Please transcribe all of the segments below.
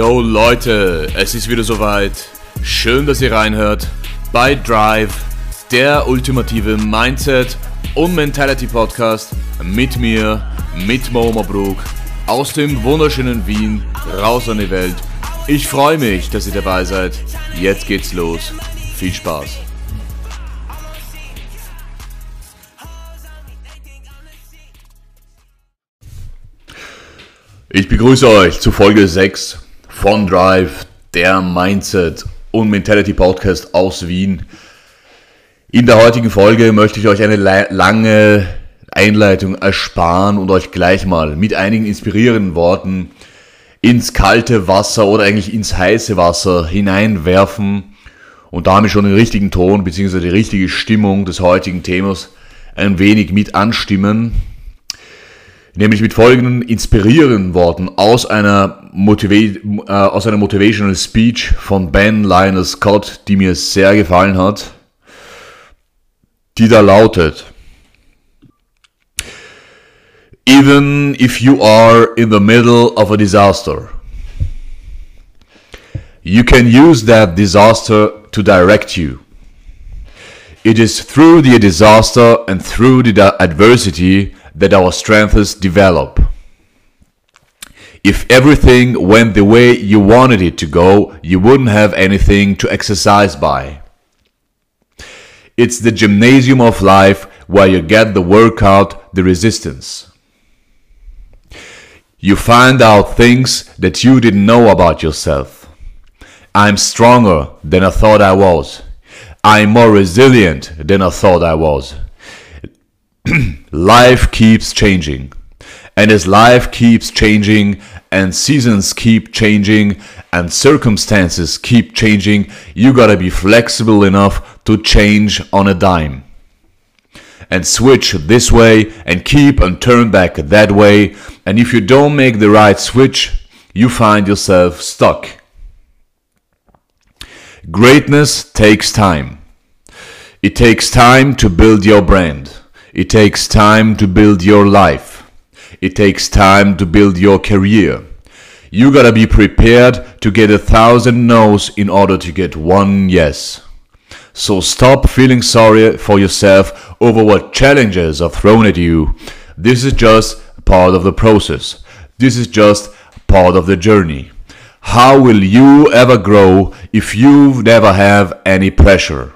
Yo Leute, es ist wieder soweit. Schön, dass ihr reinhört bei Drive, der ultimative Mindset und Mentality Podcast mit mir, mit Mo Mabruk, aus dem wunderschönen Wien, raus an die Welt. Ich freue mich, dass ihr dabei seid. Jetzt geht's los. Viel Spaß. Ich begrüße euch zu Folge 6 von Drive, der Mindset und Mentality Podcast aus Wien. In der heutigen Folge möchte ich euch eine lange Einleitung ersparen und euch gleich mal mit einigen inspirierenden Worten ins kalte Wasser oder eigentlich ins heiße Wasser hineinwerfen und damit schon den richtigen Ton bzw. die richtige Stimmung des heutigen Themas ein wenig mit anstimmen nämlich mit folgenden inspirierenden Worten aus einer, Motiva äh, aus einer Motivational Speech von Ben Lionel Scott, die mir sehr gefallen hat, die da lautet, Even if you are in the middle of a disaster, you can use that disaster to direct you. It is through the disaster and through the adversity that our strengths develop. If everything went the way you wanted it to go, you wouldn't have anything to exercise by. It's the gymnasium of life where you get the workout, the resistance. You find out things that you didn't know about yourself. I'm stronger than I thought I was. I'm more resilient than I thought I was. life keeps changing. And as life keeps changing and seasons keep changing and circumstances keep changing, you gotta be flexible enough to change on a dime. And switch this way and keep and turn back that way. And if you don't make the right switch, you find yourself stuck. Greatness takes time. It takes time to build your brand. It takes time to build your life. It takes time to build your career. You gotta be prepared to get a thousand no's in order to get one yes. So stop feeling sorry for yourself over what challenges are thrown at you. This is just part of the process. This is just part of the journey. How will you ever grow if you never have any pressure?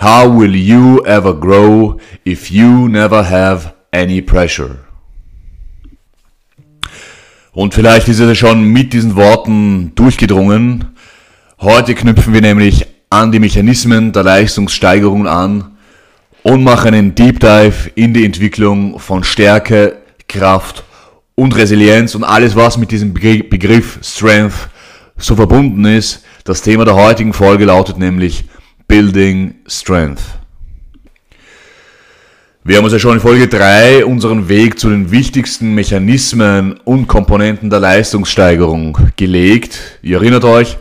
How will you ever grow if you never have any pressure? Und vielleicht ist es schon mit diesen Worten durchgedrungen. Heute knüpfen wir nämlich an die Mechanismen der Leistungssteigerung an und machen einen Deep Dive in die Entwicklung von Stärke, Kraft und Resilienz und alles, was mit diesem Begriff Strength so verbunden ist. Das Thema der heutigen Folge lautet nämlich Building Strength. Wir haben uns ja schon in Folge 3 unseren Weg zu den wichtigsten Mechanismen und Komponenten der Leistungssteigerung gelegt. Ihr erinnert euch,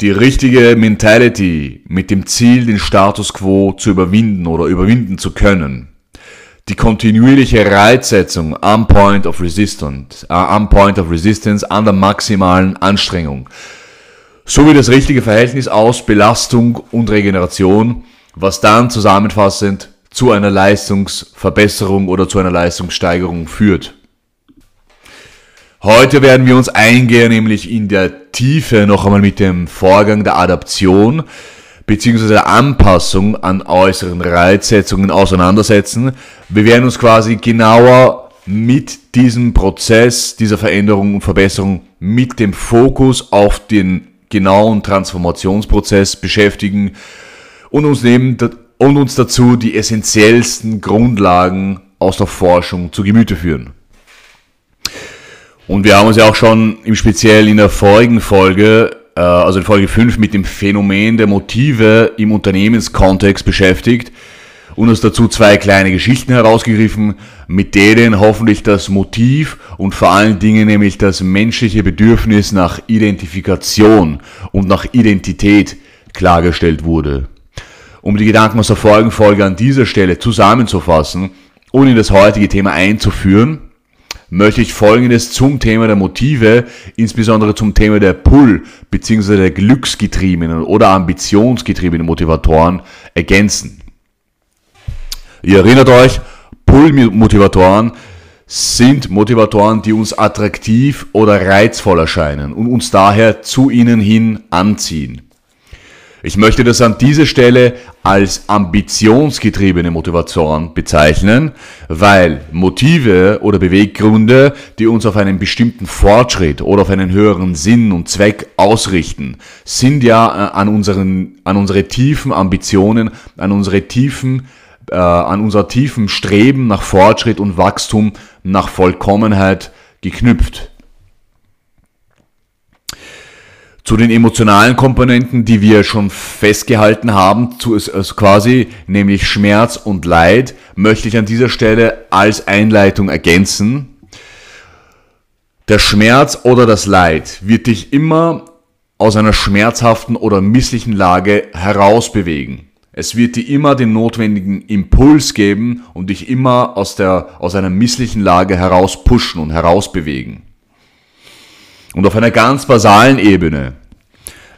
die richtige Mentality mit dem Ziel, den Status quo zu überwinden oder überwinden zu können. Die kontinuierliche Reitsetzung am Point of Resistance, äh, am Point of Resistance, an der maximalen Anstrengung sowie das richtige Verhältnis aus Belastung und Regeneration, was dann zusammenfassend zu einer Leistungsverbesserung oder zu einer Leistungssteigerung führt. Heute werden wir uns eingehen, nämlich in der Tiefe noch einmal mit dem Vorgang der Adaption bzw. der Anpassung an äußeren Reizsetzungen auseinandersetzen. Wir werden uns quasi genauer mit diesem Prozess dieser Veränderung und Verbesserung mit dem Fokus auf den genauen Transformationsprozess beschäftigen und uns, neben, und uns dazu die essentiellsten Grundlagen aus der Forschung zu Gemüte führen. Und wir haben uns ja auch schon im Speziell in der vorigen Folge, äh, also in Folge 5, mit dem Phänomen der Motive im Unternehmenskontext beschäftigt und uns dazu zwei kleine Geschichten herausgegriffen, mit denen hoffentlich das Motiv und vor allen Dingen nämlich das menschliche Bedürfnis nach Identifikation und nach Identität klargestellt wurde. Um die Gedanken aus der vorigen Folge an dieser Stelle zusammenzufassen und in das heutige Thema einzuführen, möchte ich Folgendes zum Thema der Motive, insbesondere zum Thema der Pull- bzw. der glücksgetriebenen oder ambitionsgetriebenen Motivatoren ergänzen. Ihr erinnert euch, Pull-Motivatoren sind Motivatoren, die uns attraktiv oder reizvoll erscheinen und uns daher zu ihnen hin anziehen. Ich möchte das an dieser Stelle als ambitionsgetriebene Motivation bezeichnen, weil Motive oder Beweggründe, die uns auf einen bestimmten Fortschritt oder auf einen höheren Sinn und Zweck ausrichten, sind ja äh, an unseren, an unsere tiefen Ambitionen, an unsere tiefen, äh, an unser tiefen Streben nach Fortschritt und Wachstum, nach Vollkommenheit geknüpft. Zu den emotionalen Komponenten, die wir schon festgehalten haben, zu, also quasi, nämlich Schmerz und Leid, möchte ich an dieser Stelle als Einleitung ergänzen. Der Schmerz oder das Leid wird dich immer aus einer schmerzhaften oder misslichen Lage herausbewegen. Es wird dir immer den notwendigen Impuls geben und dich immer aus, der, aus einer misslichen Lage heraus pushen und herausbewegen. Und auf einer ganz basalen Ebene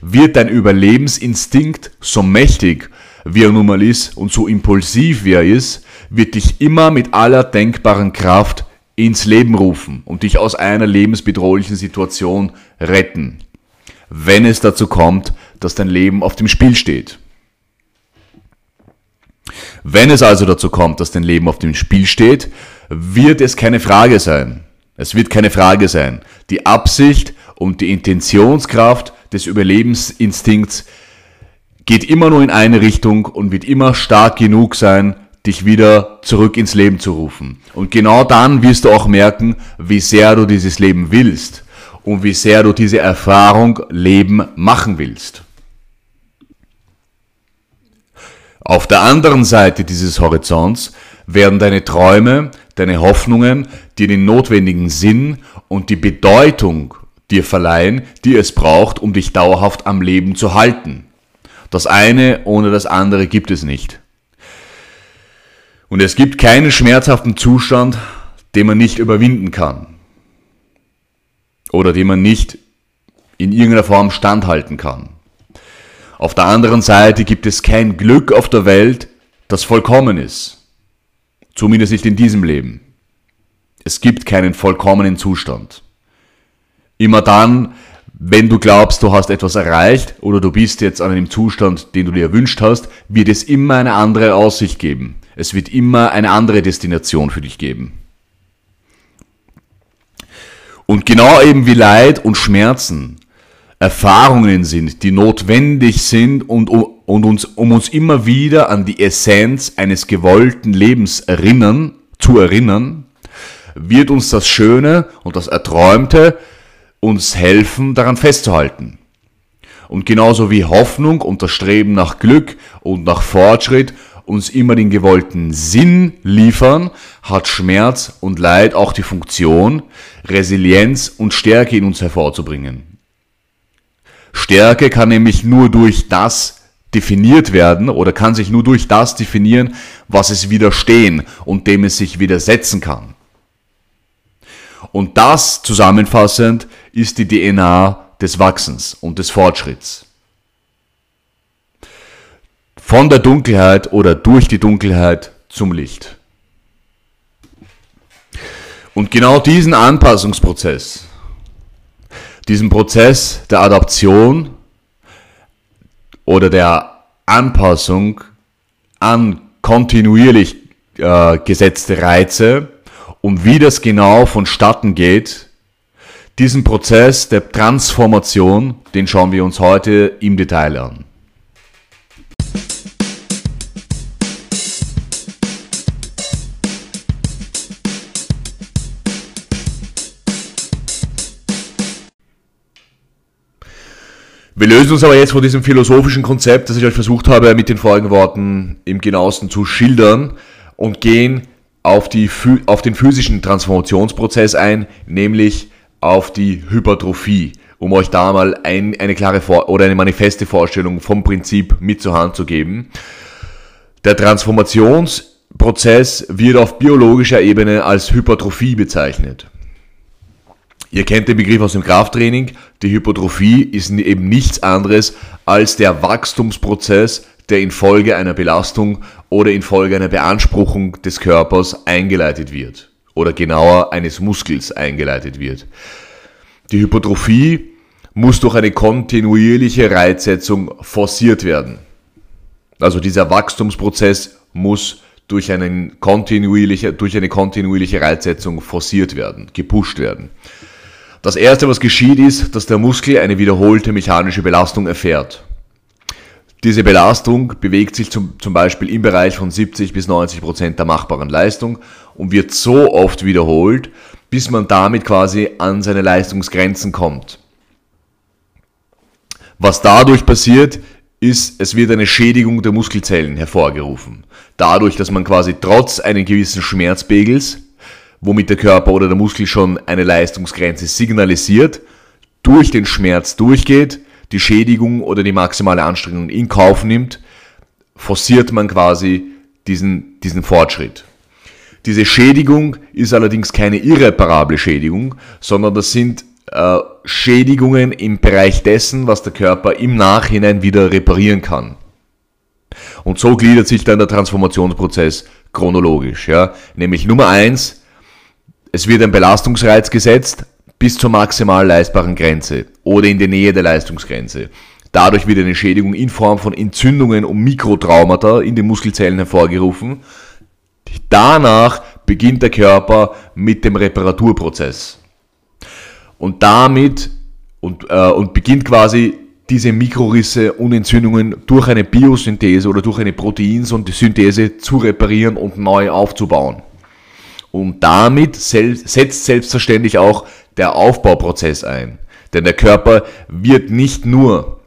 wird dein Überlebensinstinkt, so mächtig wie er nun mal ist und so impulsiv wie er ist, wird dich immer mit aller denkbaren Kraft ins Leben rufen und dich aus einer lebensbedrohlichen Situation retten, wenn es dazu kommt, dass dein Leben auf dem Spiel steht. Wenn es also dazu kommt, dass dein Leben auf dem Spiel steht, wird es keine Frage sein. Es wird keine Frage sein. Die Absicht und die Intentionskraft des Überlebensinstinkts geht immer nur in eine Richtung und wird immer stark genug sein, dich wieder zurück ins Leben zu rufen. Und genau dann wirst du auch merken, wie sehr du dieses Leben willst und wie sehr du diese Erfahrung Leben machen willst. Auf der anderen Seite dieses Horizonts werden deine Träume, deine Hoffnungen dir den notwendigen Sinn und die Bedeutung dir verleihen, die es braucht, um dich dauerhaft am Leben zu halten. Das eine ohne das andere gibt es nicht. Und es gibt keinen schmerzhaften Zustand, den man nicht überwinden kann. Oder den man nicht in irgendeiner Form standhalten kann. Auf der anderen Seite gibt es kein Glück auf der Welt, das vollkommen ist. Zumindest nicht in diesem Leben. Es gibt keinen vollkommenen Zustand. Immer dann, wenn du glaubst, du hast etwas erreicht oder du bist jetzt an einem Zustand, den du dir erwünscht hast, wird es immer eine andere Aussicht geben. Es wird immer eine andere Destination für dich geben. Und genau eben wie Leid und Schmerzen Erfahrungen sind, die notwendig sind und, und uns, um uns immer wieder an die Essenz eines gewollten Lebens erinnern, zu erinnern, wird uns das Schöne und das Erträumte uns helfen, daran festzuhalten. Und genauso wie Hoffnung und das Streben nach Glück und nach Fortschritt uns immer den gewollten Sinn liefern, hat Schmerz und Leid auch die Funktion, Resilienz und Stärke in uns hervorzubringen. Stärke kann nämlich nur durch das definiert werden oder kann sich nur durch das definieren, was es widerstehen und dem es sich widersetzen kann. Und das zusammenfassend ist die DNA des Wachsens und des Fortschritts. Von der Dunkelheit oder durch die Dunkelheit zum Licht. Und genau diesen Anpassungsprozess, diesen Prozess der Adaption oder der Anpassung an kontinuierlich äh, gesetzte Reize, und wie das genau vonstatten geht, diesen Prozess der Transformation, den schauen wir uns heute im Detail an. Wir lösen uns aber jetzt von diesem philosophischen Konzept, das ich euch versucht habe, mit den folgenden Worten im genauesten zu schildern und gehen auf, die, auf den physischen Transformationsprozess ein, nämlich auf die Hypertrophie, um euch da mal ein, eine klare Vor oder eine manifeste Vorstellung vom Prinzip mit zur Hand zu geben. Der Transformationsprozess wird auf biologischer Ebene als Hypertrophie bezeichnet. Ihr kennt den Begriff aus dem Krafttraining. Die Hypertrophie ist eben nichts anderes als der Wachstumsprozess, der infolge einer Belastung oder infolge einer Beanspruchung des Körpers eingeleitet wird. Oder genauer eines Muskels eingeleitet wird. Die Hypertrophie muss durch eine kontinuierliche Reizsetzung forciert werden. Also dieser Wachstumsprozess muss durch, einen kontinuierliche, durch eine kontinuierliche Reizsetzung forciert werden, gepusht werden. Das erste, was geschieht, ist, dass der Muskel eine wiederholte mechanische Belastung erfährt. Diese Belastung bewegt sich zum, zum Beispiel im Bereich von 70 bis 90 Prozent der machbaren Leistung und wird so oft wiederholt, bis man damit quasi an seine Leistungsgrenzen kommt. Was dadurch passiert, ist, es wird eine Schädigung der Muskelzellen hervorgerufen. Dadurch, dass man quasi trotz eines gewissen Schmerzpegels, womit der Körper oder der Muskel schon eine Leistungsgrenze signalisiert, durch den Schmerz durchgeht, die Schädigung oder die maximale Anstrengung in Kauf nimmt, forciert man quasi diesen, diesen Fortschritt. Diese Schädigung ist allerdings keine irreparable Schädigung, sondern das sind äh, Schädigungen im Bereich dessen, was der Körper im Nachhinein wieder reparieren kann. Und so gliedert sich dann der Transformationsprozess chronologisch. Ja? Nämlich Nummer eins, es wird ein Belastungsreiz gesetzt bis zur maximal leistbaren Grenze oder in der Nähe der Leistungsgrenze. Dadurch wird eine Schädigung in Form von Entzündungen und Mikrotraumata in den Muskelzellen hervorgerufen. Danach beginnt der Körper mit dem Reparaturprozess. Und damit und, äh, und beginnt quasi diese Mikrorisse und Entzündungen durch eine Biosynthese oder durch eine Proteinsynthese zu reparieren und neu aufzubauen. Und damit setzt selbstverständlich auch der Aufbauprozess ein. Denn der Körper wird nicht nur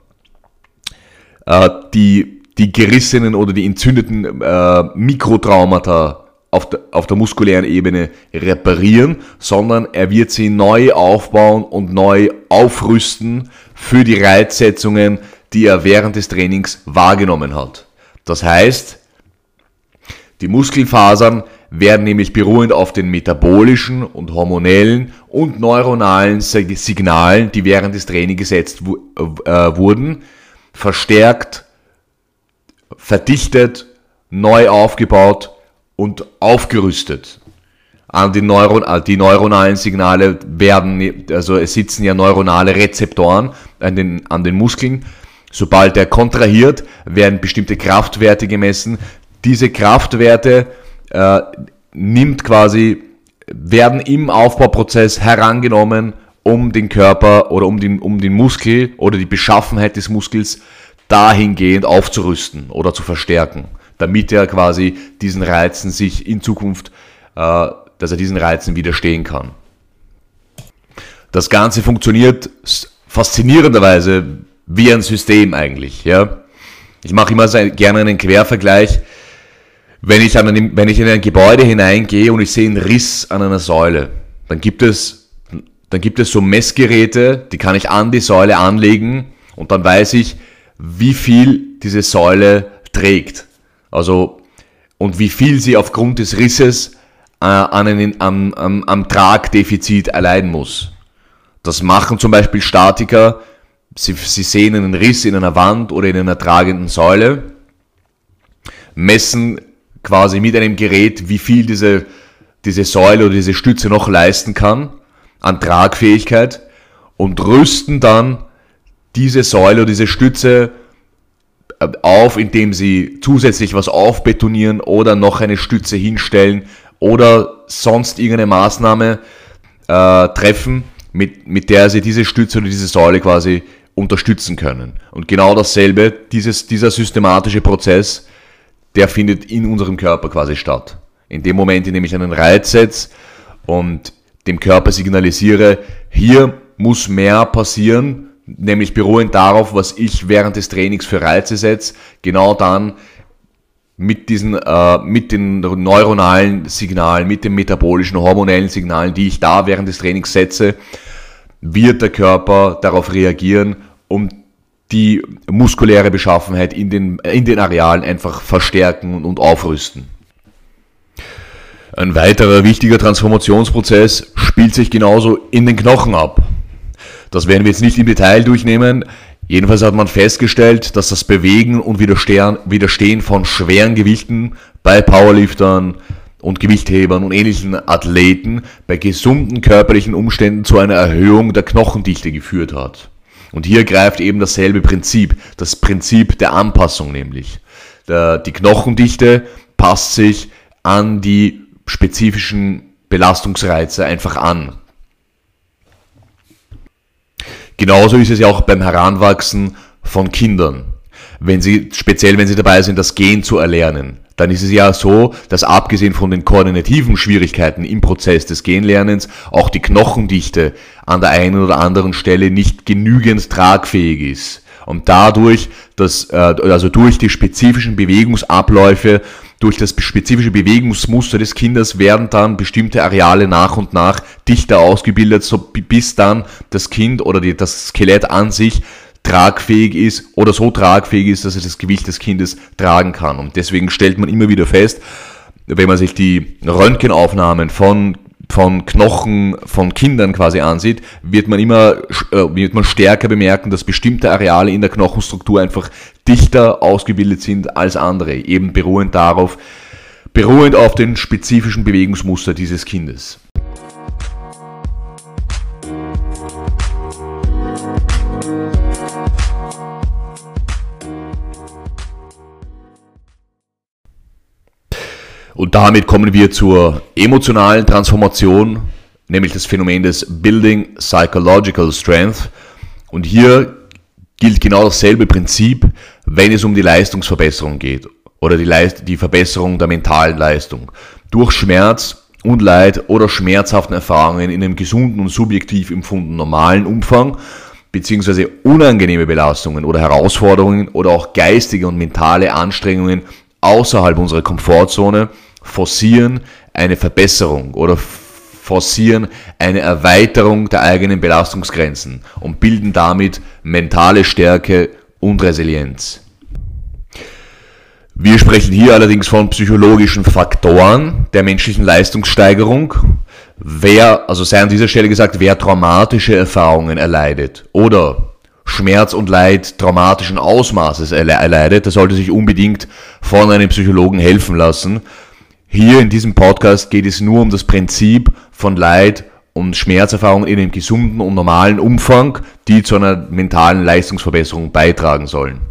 äh, die, die gerissenen oder die entzündeten äh, Mikrotraumata auf der, auf der muskulären Ebene reparieren, sondern er wird sie neu aufbauen und neu aufrüsten für die Reizsetzungen, die er während des Trainings wahrgenommen hat. Das heißt, die Muskelfasern werden nämlich beruhend auf den metabolischen und hormonellen und neuronalen Signalen, die während des Trainings gesetzt äh, wurden, verstärkt, verdichtet, neu aufgebaut und aufgerüstet. An die, Neuron, äh, die neuronalen Signale werden, also es sitzen ja neuronale Rezeptoren an den, an den Muskeln. Sobald er kontrahiert, werden bestimmte Kraftwerte gemessen. Diese Kraftwerte äh, nimmt quasi, werden im Aufbauprozess herangenommen, um den Körper oder um den, um den Muskel oder die Beschaffenheit des Muskels dahingehend aufzurüsten oder zu verstärken damit er quasi diesen Reizen sich in Zukunft, äh, dass er diesen Reizen widerstehen kann. Das Ganze funktioniert faszinierenderweise wie ein System eigentlich. Ja? Ich mache immer gerne einen Quervergleich. Wenn ich, einem, wenn ich in ein Gebäude hineingehe und ich sehe einen Riss an einer Säule, dann gibt es, dann gibt es so Messgeräte, die kann ich an die Säule anlegen und dann weiß ich, wie viel diese Säule trägt. Also, und wie viel sie aufgrund des Risses äh, an einen, am, am, am Tragdefizit erleiden muss. Das machen zum Beispiel Statiker. Sie, sie sehen einen Riss in einer Wand oder in einer tragenden Säule, messen quasi mit einem Gerät, wie viel diese, diese Säule oder diese Stütze noch leisten kann an Tragfähigkeit und rüsten dann diese Säule oder diese Stütze auf, indem sie zusätzlich was aufbetonieren oder noch eine Stütze hinstellen oder sonst irgendeine Maßnahme äh, treffen, mit, mit der sie diese Stütze oder diese Säule quasi unterstützen können. Und genau dasselbe, dieses, dieser systematische Prozess, der findet in unserem Körper quasi statt. In dem Moment, in dem ich einen Reiz setze und dem Körper signalisiere, hier muss mehr passieren, nämlich beruhend darauf, was ich während des Trainings für Reize setze, genau dann mit diesen, äh, mit den neuronalen Signalen, mit den metabolischen, hormonellen Signalen, die ich da während des Trainings setze, wird der Körper darauf reagieren, um die muskuläre Beschaffenheit in den, in den Arealen einfach verstärken und aufrüsten. Ein weiterer wichtiger Transformationsprozess spielt sich genauso in den Knochen ab. Das werden wir jetzt nicht im Detail durchnehmen. Jedenfalls hat man festgestellt, dass das Bewegen und Widerstehen von schweren Gewichten bei Powerliftern und Gewichthebern und ähnlichen Athleten bei gesunden körperlichen Umständen zu einer Erhöhung der Knochendichte geführt hat. Und hier greift eben dasselbe Prinzip, das Prinzip der Anpassung nämlich. Die Knochendichte passt sich an die spezifischen Belastungsreize einfach an. Genauso ist es ja auch beim Heranwachsen von Kindern. Wenn sie, speziell wenn sie dabei sind, das Gehen zu erlernen, dann ist es ja so, dass abgesehen von den koordinativen Schwierigkeiten im Prozess des Genlernens auch die Knochendichte an der einen oder anderen Stelle nicht genügend tragfähig ist. Und dadurch, dass, äh, also durch die spezifischen Bewegungsabläufe durch das spezifische Bewegungsmuster des Kindes werden dann bestimmte Areale nach und nach dichter ausgebildet, so bis dann das Kind oder das Skelett an sich tragfähig ist oder so tragfähig ist, dass es das Gewicht des Kindes tragen kann. Und deswegen stellt man immer wieder fest, wenn man sich die Röntgenaufnahmen von von Knochen von Kindern quasi ansieht, wird man immer äh, wird man stärker bemerken, dass bestimmte Areale in der Knochenstruktur einfach dichter ausgebildet sind als andere, eben beruhend darauf, beruhend auf den spezifischen Bewegungsmuster dieses Kindes. Und damit kommen wir zur emotionalen Transformation, nämlich das Phänomen des Building Psychological Strength. Und hier gilt genau dasselbe Prinzip, wenn es um die Leistungsverbesserung geht oder die, Leist die Verbesserung der mentalen Leistung. Durch Schmerz und Leid oder schmerzhaften Erfahrungen in einem gesunden und subjektiv empfundenen normalen Umfang beziehungsweise unangenehme Belastungen oder Herausforderungen oder auch geistige und mentale Anstrengungen außerhalb unserer Komfortzone forcieren eine Verbesserung oder forcieren eine Erweiterung der eigenen Belastungsgrenzen und bilden damit mentale Stärke und Resilienz. Wir sprechen hier allerdings von psychologischen Faktoren der menschlichen Leistungssteigerung. Wer, also sei an dieser Stelle gesagt, wer traumatische Erfahrungen erleidet oder Schmerz und Leid traumatischen Ausmaßes erleidet, der sollte sich unbedingt von einem Psychologen helfen lassen, hier in diesem Podcast geht es nur um das Prinzip von Leid und Schmerzerfahrung in einem gesunden und normalen Umfang, die zu einer mentalen Leistungsverbesserung beitragen sollen.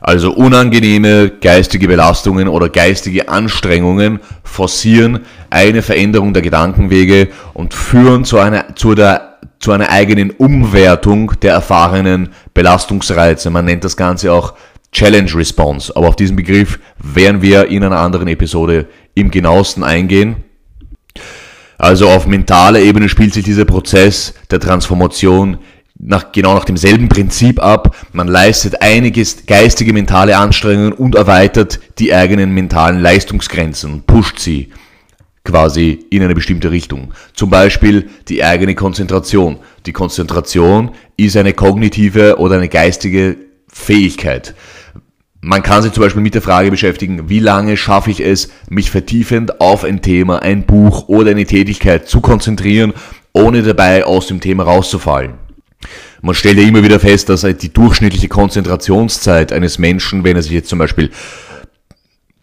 Also unangenehme geistige Belastungen oder geistige Anstrengungen forcieren eine Veränderung der Gedankenwege und führen zu einer, zu der, zu einer eigenen Umwertung der erfahrenen Belastungsreize. Man nennt das Ganze auch Challenge Response. Aber auf diesen Begriff werden wir in einer anderen Episode im genauesten eingehen. Also auf mentaler Ebene spielt sich dieser Prozess der Transformation nach, genau nach demselben Prinzip ab. Man leistet einiges geistige mentale Anstrengungen und erweitert die eigenen mentalen Leistungsgrenzen pusht sie quasi in eine bestimmte Richtung. Zum Beispiel die eigene Konzentration. Die Konzentration ist eine kognitive oder eine geistige Fähigkeit. Man kann sich zum Beispiel mit der Frage beschäftigen, wie lange schaffe ich es, mich vertiefend auf ein Thema, ein Buch oder eine Tätigkeit zu konzentrieren, ohne dabei aus dem Thema rauszufallen. Man stellt ja immer wieder fest, dass die durchschnittliche Konzentrationszeit eines Menschen, wenn er sich jetzt zum Beispiel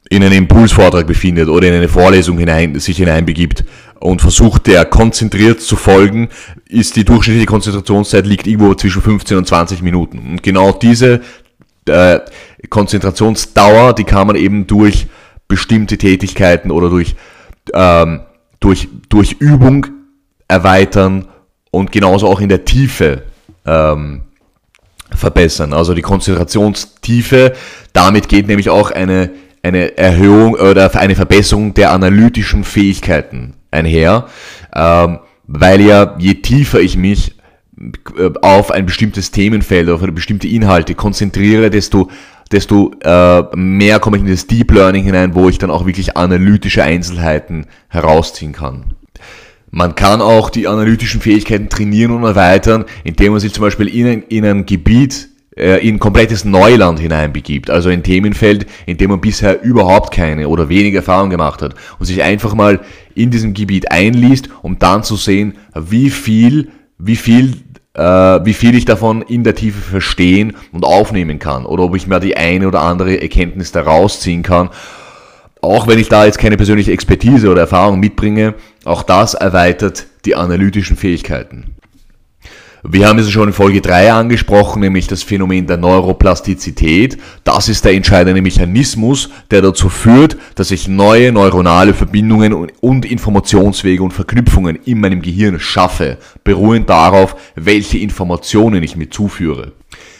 in einen Impulsvortrag befindet oder in eine Vorlesung hinein, sich hineinbegibt und versucht, der konzentriert zu folgen, ist die durchschnittliche Konzentrationszeit liegt irgendwo zwischen 15 und 20 Minuten. Und genau diese äh, Konzentrationsdauer, die kann man eben durch bestimmte Tätigkeiten oder durch, ähm, durch, durch Übung erweitern und genauso auch in der Tiefe ähm, verbessern. Also die Konzentrationstiefe, damit geht nämlich auch eine, eine Erhöhung oder eine Verbesserung der analytischen Fähigkeiten einher, ähm, weil ja je tiefer ich mich äh, auf ein bestimmtes Themenfeld, auf eine bestimmte Inhalte konzentriere, desto, desto äh, mehr komme ich in das Deep Learning hinein, wo ich dann auch wirklich analytische Einzelheiten herausziehen kann. Man kann auch die analytischen Fähigkeiten trainieren und erweitern, indem man sich zum Beispiel in ein, in ein Gebiet in komplettes Neuland hineinbegibt, also ein Themenfeld, in dem man bisher überhaupt keine oder wenig Erfahrung gemacht hat und sich einfach mal in diesem Gebiet einliest, um dann zu sehen, wie viel, wie viel, äh, wie viel ich davon in der Tiefe verstehen und aufnehmen kann oder ob ich mir die eine oder andere Erkenntnis daraus ziehen kann. Auch wenn ich da jetzt keine persönliche Expertise oder Erfahrung mitbringe, auch das erweitert die analytischen Fähigkeiten. Wir haben es schon in Folge 3 angesprochen, nämlich das Phänomen der Neuroplastizität. Das ist der entscheidende Mechanismus, der dazu führt, dass ich neue neuronale Verbindungen und Informationswege und Verknüpfungen in meinem Gehirn schaffe, beruhend darauf, welche Informationen ich mir zuführe.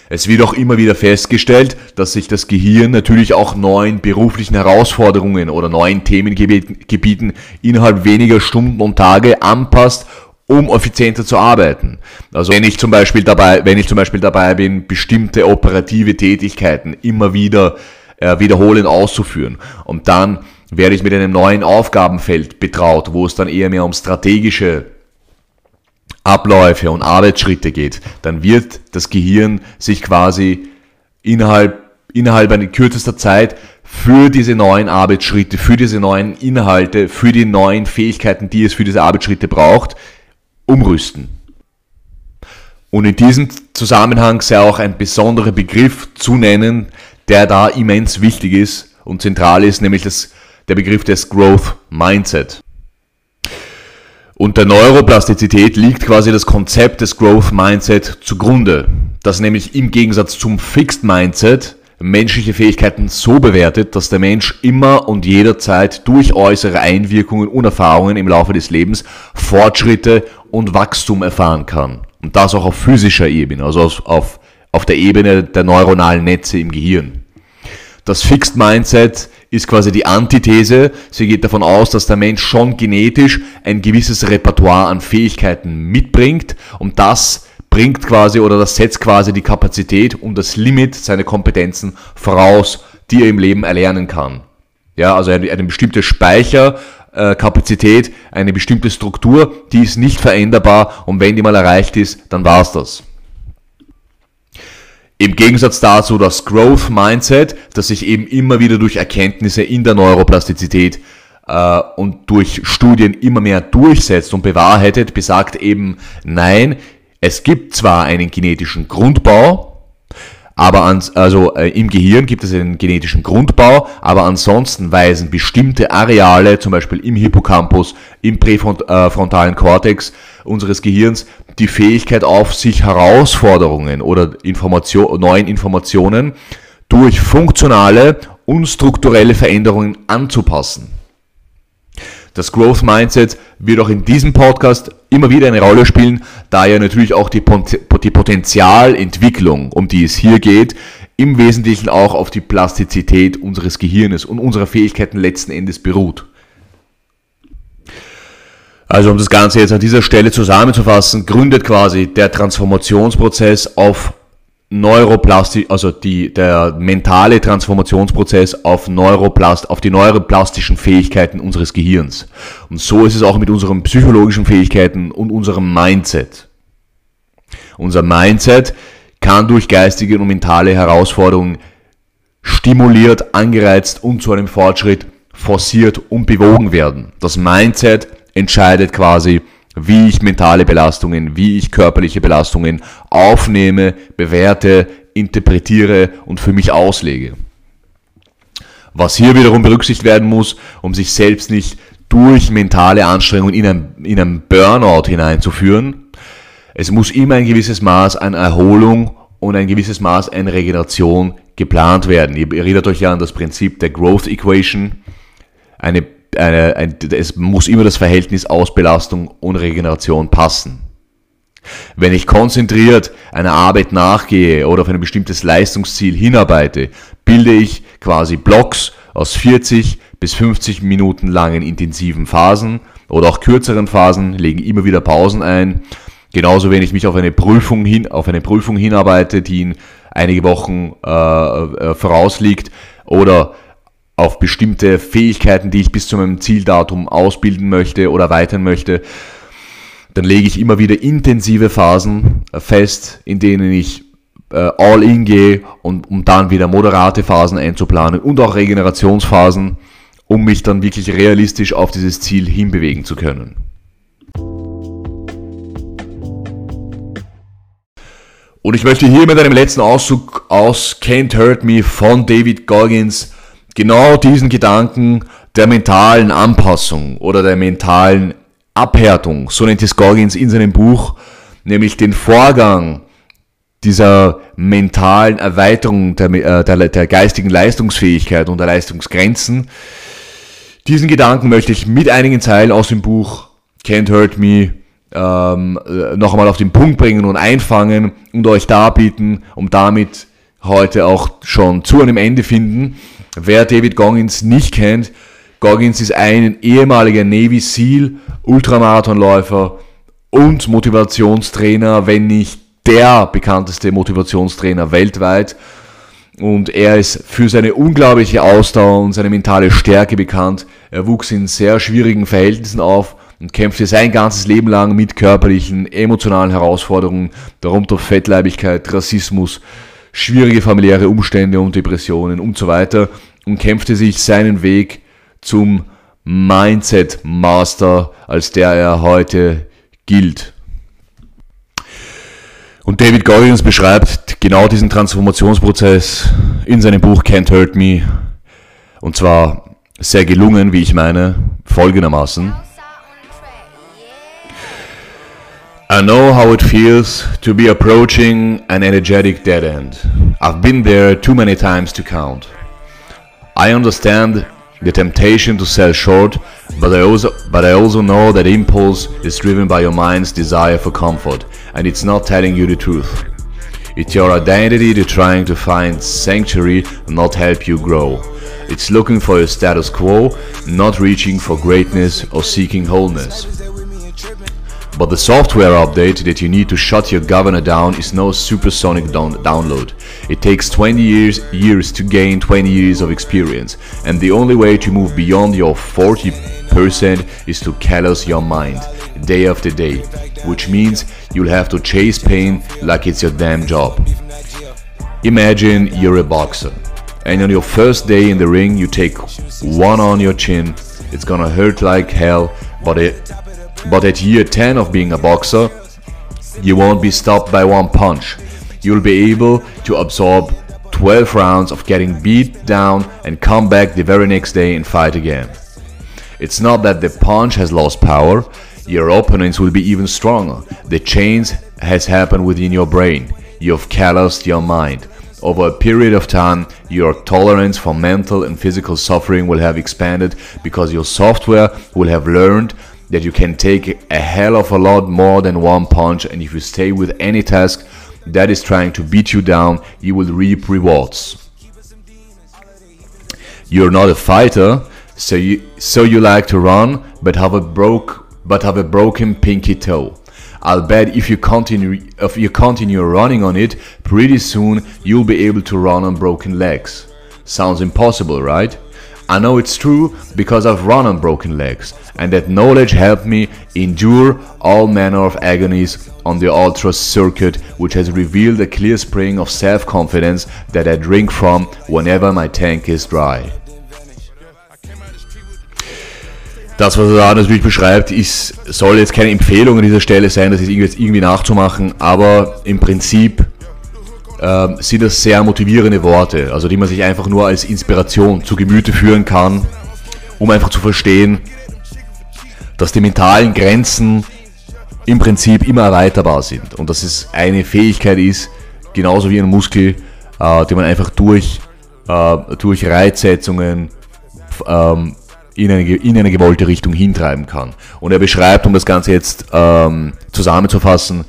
Es wird auch immer wieder festgestellt, dass sich das Gehirn natürlich auch neuen beruflichen Herausforderungen oder neuen Themengebieten innerhalb weniger Stunden und Tage anpasst um effizienter zu arbeiten. Also wenn ich zum Beispiel dabei, wenn ich zum Beispiel dabei bin, bestimmte operative Tätigkeiten immer wieder äh, wiederholend auszuführen und dann werde ich mit einem neuen Aufgabenfeld betraut, wo es dann eher mehr um strategische Abläufe und Arbeitsschritte geht, dann wird das Gehirn sich quasi innerhalb, innerhalb einer kürzester Zeit für diese neuen Arbeitsschritte, für diese neuen Inhalte, für die neuen Fähigkeiten, die es für diese Arbeitsschritte braucht, umrüsten. Und in diesem Zusammenhang sei auch ein besonderer Begriff zu nennen, der da immens wichtig ist und zentral ist, nämlich das, der Begriff des Growth Mindset. Und der Neuroplastizität liegt quasi das Konzept des Growth Mindset zugrunde, das nämlich im Gegensatz zum Fixed Mindset menschliche Fähigkeiten so bewertet, dass der Mensch immer und jederzeit durch äußere Einwirkungen und Erfahrungen im Laufe des Lebens Fortschritte und Wachstum erfahren kann. Und das auch auf physischer Ebene, also auf, auf, auf der Ebene der neuronalen Netze im Gehirn. Das Fixed Mindset ist quasi die Antithese. Sie geht davon aus, dass der Mensch schon genetisch ein gewisses Repertoire an Fähigkeiten mitbringt und das bringt quasi oder das setzt quasi die Kapazität und das Limit seiner Kompetenzen voraus, die er im Leben erlernen kann. Ja, also eine, bestimmte Speicherkapazität, eine bestimmte Struktur, die ist nicht veränderbar und wenn die mal erreicht ist, dann war's das. Im Gegensatz dazu das Growth Mindset, das sich eben immer wieder durch Erkenntnisse in der Neuroplastizität äh, und durch Studien immer mehr durchsetzt und bewahrheitet, besagt eben, nein, es gibt zwar einen genetischen Grundbau, aber ans, also äh, im Gehirn gibt es einen genetischen Grundbau, aber ansonsten weisen bestimmte Areale, zum Beispiel im Hippocampus, im präfrontalen äh, Kortex unseres Gehirns, die Fähigkeit auf, sich Herausforderungen oder Information, neuen Informationen durch funktionale und strukturelle Veränderungen anzupassen. Das Growth Mindset wird auch in diesem Podcast immer wieder eine Rolle spielen, da ja natürlich auch die, die Potenzialentwicklung, um die es hier geht, im Wesentlichen auch auf die Plastizität unseres Gehirnes und unserer Fähigkeiten letzten Endes beruht. Also um das Ganze jetzt an dieser Stelle zusammenzufassen, gründet quasi der Transformationsprozess auf Neuroplastik, also die, der mentale Transformationsprozess auf Neuroplast, auf die neuroplastischen Fähigkeiten unseres Gehirns. Und so ist es auch mit unseren psychologischen Fähigkeiten und unserem Mindset. Unser Mindset kann durch geistige und mentale Herausforderungen stimuliert, angereizt und zu einem Fortschritt forciert und bewogen werden. Das Mindset entscheidet quasi, wie ich mentale Belastungen, wie ich körperliche Belastungen aufnehme, bewerte, interpretiere und für mich auslege. Was hier wiederum berücksichtigt werden muss, um sich selbst nicht durch mentale Anstrengungen in einen, in einen Burnout hineinzuführen. Es muss immer ein gewisses Maß an Erholung und ein gewisses Maß an Regeneration geplant werden. Ihr erinnert euch ja an das Prinzip der Growth Equation. Eine eine, ein, es muss immer das Verhältnis aus Belastung und Regeneration passen. Wenn ich konzentriert einer Arbeit nachgehe oder auf ein bestimmtes Leistungsziel hinarbeite, bilde ich quasi Blocks aus 40 bis 50 Minuten langen intensiven Phasen oder auch kürzeren Phasen, legen immer wieder Pausen ein. Genauso wenn ich mich auf eine Prüfung hin, auf eine Prüfung hinarbeite, die in einige Wochen äh, äh, vorausliegt, oder auf bestimmte Fähigkeiten, die ich bis zu meinem Zieldatum ausbilden möchte oder erweitern möchte, dann lege ich immer wieder intensive Phasen fest, in denen ich äh, all in gehe und um dann wieder moderate Phasen einzuplanen und auch Regenerationsphasen, um mich dann wirklich realistisch auf dieses Ziel hinbewegen zu können. Und ich möchte hier mit einem letzten Auszug aus Can't Hurt Me von David Goggins genau diesen Gedanken der mentalen Anpassung oder der mentalen Abhärtung, so nennt es Goggins in seinem Buch, nämlich den Vorgang dieser mentalen Erweiterung der, äh, der, der geistigen Leistungsfähigkeit und der Leistungsgrenzen. Diesen Gedanken möchte ich mit einigen Zeilen aus dem Buch Can't Hurt Me ähm, äh, noch einmal auf den Punkt bringen und einfangen und euch darbieten, um damit heute auch schon zu einem Ende finden. Wer David Goggins nicht kennt, Goggins ist ein ehemaliger Navy SEAL, Ultramarathonläufer und Motivationstrainer, wenn nicht der bekannteste Motivationstrainer weltweit. Und er ist für seine unglaubliche Ausdauer und seine mentale Stärke bekannt. Er wuchs in sehr schwierigen Verhältnissen auf und kämpfte sein ganzes Leben lang mit körperlichen, emotionalen Herausforderungen, darunter Fettleibigkeit, Rassismus, schwierige familiäre Umstände und Depressionen und so weiter und kämpfte sich seinen Weg zum Mindset Master, als der er heute gilt. Und David Goggins beschreibt genau diesen Transformationsprozess in seinem Buch Can't Hurt Me. Und zwar sehr gelungen, wie ich meine, folgendermaßen. I know how it feels to be approaching an energetic dead end. I've been there too many times to count. I understand the temptation to sell short, but I also but I also know that impulse is driven by your mind's desire for comfort, and it's not telling you the truth. It's your identity to trying to find sanctuary not help you grow. It's looking for your status quo, not reaching for greatness or seeking wholeness. But the software update that you need to shut your governor down is no supersonic down download. It takes 20 years, years to gain 20 years of experience, and the only way to move beyond your 40% is to callous your mind, day after day, which means you'll have to chase pain like it's your damn job. Imagine you're a boxer, and on your first day in the ring, you take one on your chin. It's gonna hurt like hell, but it but at year 10 of being a boxer, you won't be stopped by one punch. You'll be able to absorb 12 rounds of getting beat down and come back the very next day and fight again. It's not that the punch has lost power, your opponents will be even stronger. The change has happened within your brain. You've calloused your mind. Over a period of time, your tolerance for mental and physical suffering will have expanded because your software will have learned that you can take a hell of a lot more than one punch and if you stay with any task that is trying to beat you down you will reap rewards. You're not a fighter so you so you like to run but have a broke but have a broken pinky toe. I'll bet if you continue if you continue running on it pretty soon you'll be able to run on broken legs. Sounds impossible right? I know it's true because I've run on broken legs, and that knowledge helped me endure all manner of agonies on the ultra circuit, which has revealed a clear spring of self confidence that I drink from whenever my tank is dry. Das, was er da natürlich beschreibt, ist, soll jetzt keine Empfehlung an dieser Stelle sein, das ist irgendwie nachzumachen, aber im Prinzip äh, sind das sehr motivierende Worte, also die man sich einfach nur als Inspiration zu Gemüte führen kann, um einfach zu verstehen, dass die mentalen Grenzen im Prinzip immer erweiterbar sind und dass es eine Fähigkeit ist, genauso wie ein Muskel, äh, die man einfach durch, äh, durch Reizsetzungen ähm, in, eine, in eine gewollte Richtung hintreiben kann. Und er beschreibt, um das Ganze jetzt ähm, zusammenzufassen,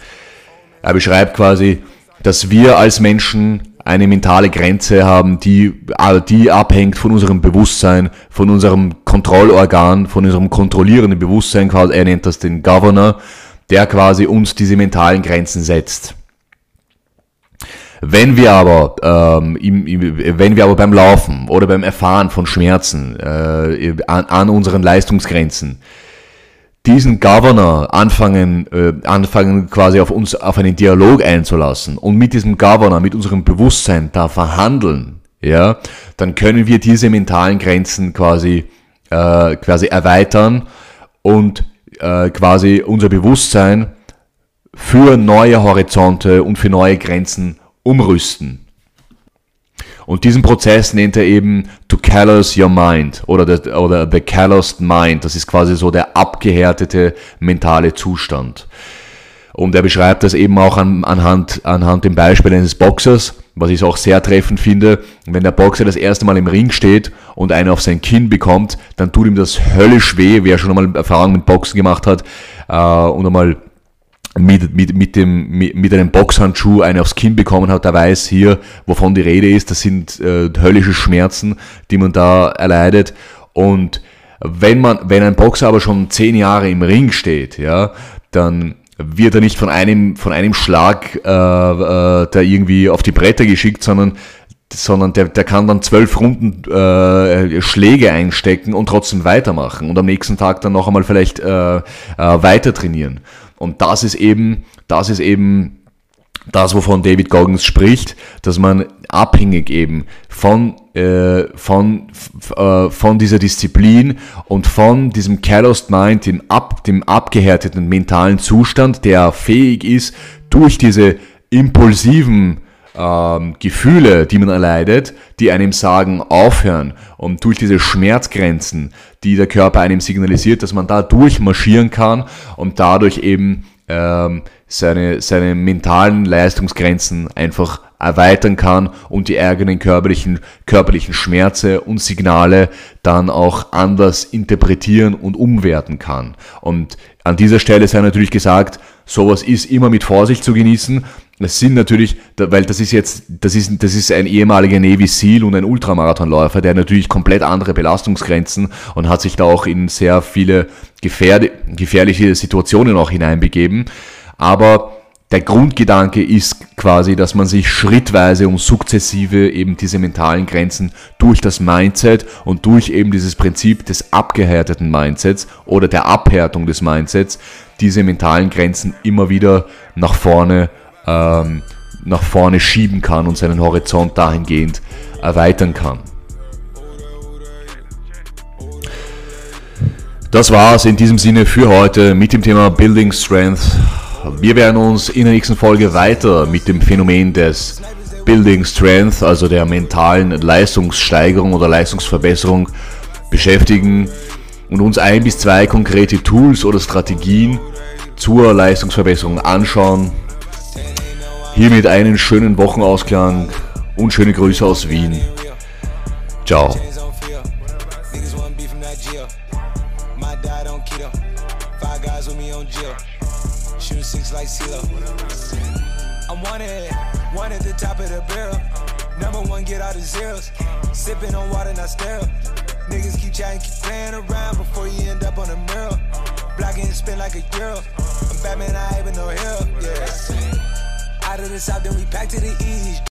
er beschreibt quasi, dass wir als Menschen eine mentale Grenze haben, die, äh, die abhängt von unserem Bewusstsein, von unserem Kontrollorgan, von unserem kontrollierenden Bewusstsein, quasi, er nennt das den Governor, der quasi uns diese mentalen Grenzen setzt. Wenn wir aber, ähm, im, wenn wir aber beim Laufen oder beim Erfahren von Schmerzen äh, an, an unseren Leistungsgrenzen diesen Governor anfangen, äh, anfangen quasi auf uns, auf einen Dialog einzulassen und mit diesem Governor, mit unserem Bewusstsein da verhandeln, ja, dann können wir diese mentalen Grenzen quasi, äh, quasi erweitern und äh, quasi unser Bewusstsein für neue Horizonte und für neue Grenzen umrüsten. Und diesen Prozess nennt er eben to callous your mind oder, the, oder the calloused mind. Das ist quasi so der abgehärtete mentale Zustand. Und er beschreibt das eben auch an, anhand, anhand dem Beispiel eines Boxers, was ich auch sehr treffend finde. Wenn der Boxer das erste Mal im Ring steht und einen auf sein Kinn bekommt, dann tut ihm das höllisch weh, wer schon einmal Erfahrung mit Boxen gemacht hat äh, und einmal mit, mit, mit, dem, mit, mit einem Boxhandschuh eine aufs Kinn bekommen hat, der weiß hier, wovon die Rede ist. Das sind äh, höllische Schmerzen, die man da erleidet. Und wenn man, wenn ein Boxer aber schon zehn Jahre im Ring steht, ja, dann wird er nicht von einem, von einem Schlag äh, äh, da irgendwie auf die Bretter geschickt, sondern sondern der, der kann dann zwölf Runden äh, Schläge einstecken und trotzdem weitermachen und am nächsten Tag dann noch einmal vielleicht äh, äh, weiter trainieren. Und das ist eben, das ist eben das, wovon David Goggins spricht, dass man abhängig eben von, äh, von, äh, von dieser Disziplin und von diesem calloused mind, dem, ab, dem abgehärteten mentalen Zustand, der fähig ist, durch diese impulsiven ähm, Gefühle, die man erleidet, die einem sagen, aufhören und durch diese Schmerzgrenzen, die der Körper einem signalisiert, dass man da durchmarschieren kann und dadurch eben ähm, seine, seine mentalen Leistungsgrenzen einfach erweitern kann und die eigenen körperlichen, körperlichen Schmerze und Signale dann auch anders interpretieren und umwerten kann. Und an dieser Stelle sei natürlich gesagt, sowas ist immer mit Vorsicht zu genießen. Es sind natürlich, weil das ist jetzt, das ist, das ist ein ehemaliger Navy SEAL und ein Ultramarathonläufer, der natürlich komplett andere Belastungsgrenzen und hat sich da auch in sehr viele gefährliche Situationen auch hineinbegeben. Aber der Grundgedanke ist quasi, dass man sich schrittweise und sukzessive eben diese mentalen Grenzen durch das Mindset und durch eben dieses Prinzip des abgehärteten Mindsets oder der Abhärtung des Mindsets diese mentalen Grenzen immer wieder nach vorne ähm, nach vorne schieben kann und seinen Horizont dahingehend erweitern kann. Das war's in diesem Sinne für heute mit dem Thema Building Strength. Wir werden uns in der nächsten Folge weiter mit dem Phänomen des Building Strength, also der mentalen Leistungssteigerung oder Leistungsverbesserung beschäftigen und uns ein bis zwei konkrete Tools oder Strategien zur Leistungsverbesserung anschauen. Hiermit einen schönen Wochenausklang und schöne Grüße aus Wien. Ciao. I'm wanted, one at the top of the barrel. Number one, get out the zeros. Sipping on water, not sterile. Niggas keep chatting, keep playing around before you end up on the mirror. Blocking and spin like a girl. I'm Batman, I ain't even no help. yeah. Out of the south, then we back to the east.